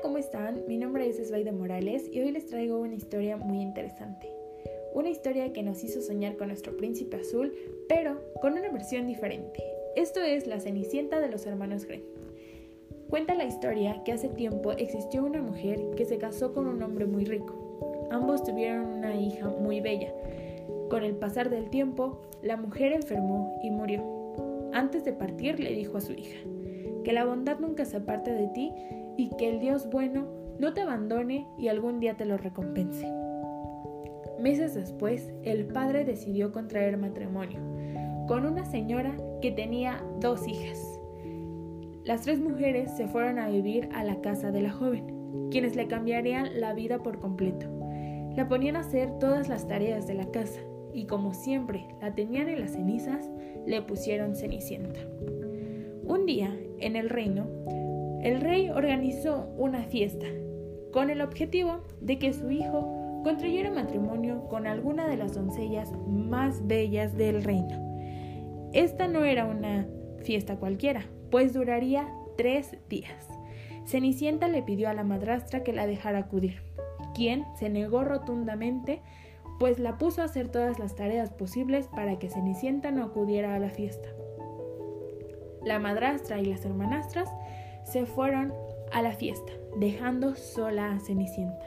¿cómo están? Mi nombre es Esvaide Morales y hoy les traigo una historia muy interesante. Una historia que nos hizo soñar con nuestro príncipe azul, pero con una versión diferente. Esto es La Cenicienta de los hermanos Grimm. Cuenta la historia que hace tiempo existió una mujer que se casó con un hombre muy rico. Ambos tuvieron una hija muy bella. Con el pasar del tiempo, la mujer enfermó y murió. Antes de partir le dijo a su hija, que la bondad nunca se aparte de ti y que el Dios bueno no te abandone y algún día te lo recompense. Meses después, el padre decidió contraer matrimonio con una señora que tenía dos hijas. Las tres mujeres se fueron a vivir a la casa de la joven, quienes le cambiarían la vida por completo. La ponían a hacer todas las tareas de la casa y como siempre la tenían en las cenizas, le pusieron Cenicienta. Un día, en el reino, el rey organizó una fiesta con el objetivo de que su hijo contrayera matrimonio con alguna de las doncellas más bellas del reino. Esta no era una fiesta cualquiera, pues duraría tres días. Cenicienta le pidió a la madrastra que la dejara acudir, quien se negó rotundamente, pues la puso a hacer todas las tareas posibles para que Cenicienta no acudiera a la fiesta. La madrastra y las hermanastras se fueron a la fiesta, dejando sola a Cenicienta.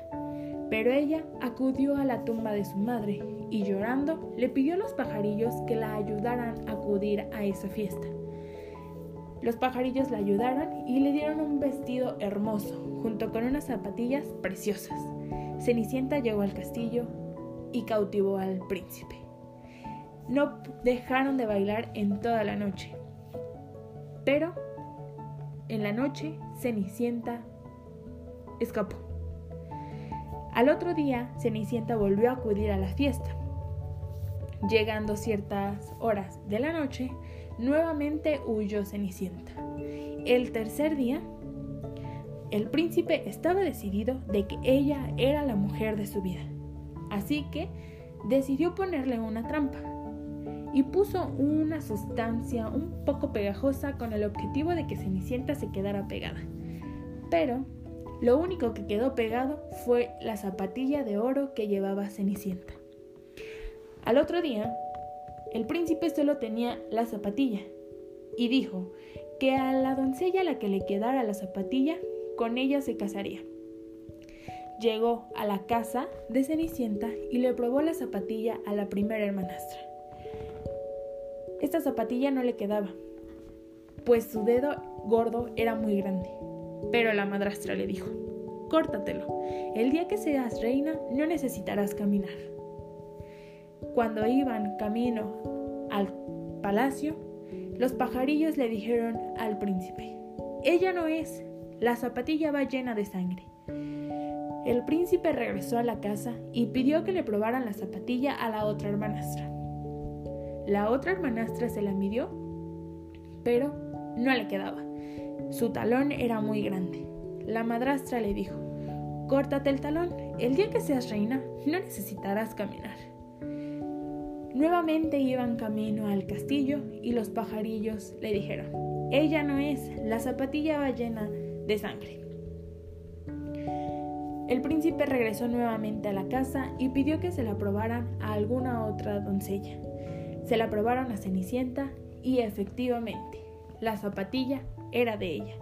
Pero ella acudió a la tumba de su madre y llorando le pidió a los pajarillos que la ayudaran a acudir a esa fiesta. Los pajarillos la ayudaron y le dieron un vestido hermoso, junto con unas zapatillas preciosas. Cenicienta llegó al castillo y cautivó al príncipe. No dejaron de bailar en toda la noche, pero en la noche, Cenicienta escapó. Al otro día, Cenicienta volvió a acudir a la fiesta. Llegando ciertas horas de la noche, nuevamente huyó Cenicienta. El tercer día, el príncipe estaba decidido de que ella era la mujer de su vida. Así que decidió ponerle una trampa y puso una sustancia un poco pegajosa con el objetivo de que Cenicienta se quedara pegada. Pero lo único que quedó pegado fue la zapatilla de oro que llevaba Cenicienta. Al otro día, el príncipe solo tenía la zapatilla y dijo que a la doncella la que le quedara la zapatilla, con ella se casaría. Llegó a la casa de Cenicienta y le probó la zapatilla a la primera hermanastra. Esta zapatilla no le quedaba, pues su dedo gordo era muy grande. Pero la madrastra le dijo, córtatelo, el día que seas reina no necesitarás caminar. Cuando iban camino al palacio, los pajarillos le dijeron al príncipe, ella no es, la zapatilla va llena de sangre. El príncipe regresó a la casa y pidió que le probaran la zapatilla a la otra hermanastra. La otra hermanastra se la midió, pero no le quedaba. Su talón era muy grande. La madrastra le dijo, córtate el talón, el día que seas reina no necesitarás caminar. Nuevamente iban camino al castillo y los pajarillos le dijeron, ella no es, la zapatilla va llena de sangre. El príncipe regresó nuevamente a la casa y pidió que se la probaran a alguna otra doncella. Se la probaron a Cenicienta y efectivamente, la zapatilla era de ella.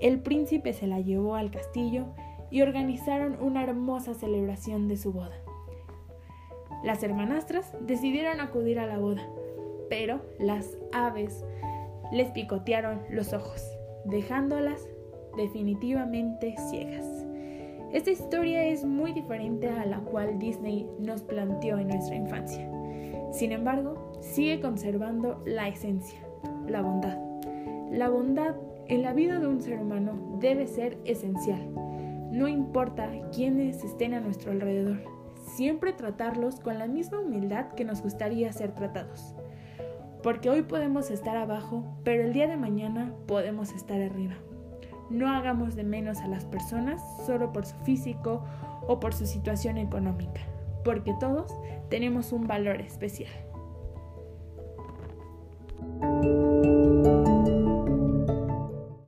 El príncipe se la llevó al castillo y organizaron una hermosa celebración de su boda. Las hermanastras decidieron acudir a la boda, pero las aves les picotearon los ojos, dejándolas definitivamente ciegas. Esta historia es muy diferente a la cual Disney nos planteó en nuestra infancia. Sin embargo, sigue conservando la esencia, la bondad. La bondad en la vida de un ser humano debe ser esencial. No importa quiénes estén a nuestro alrededor, siempre tratarlos con la misma humildad que nos gustaría ser tratados. Porque hoy podemos estar abajo, pero el día de mañana podemos estar arriba. No hagamos de menos a las personas solo por su físico o por su situación económica porque todos tenemos un valor especial.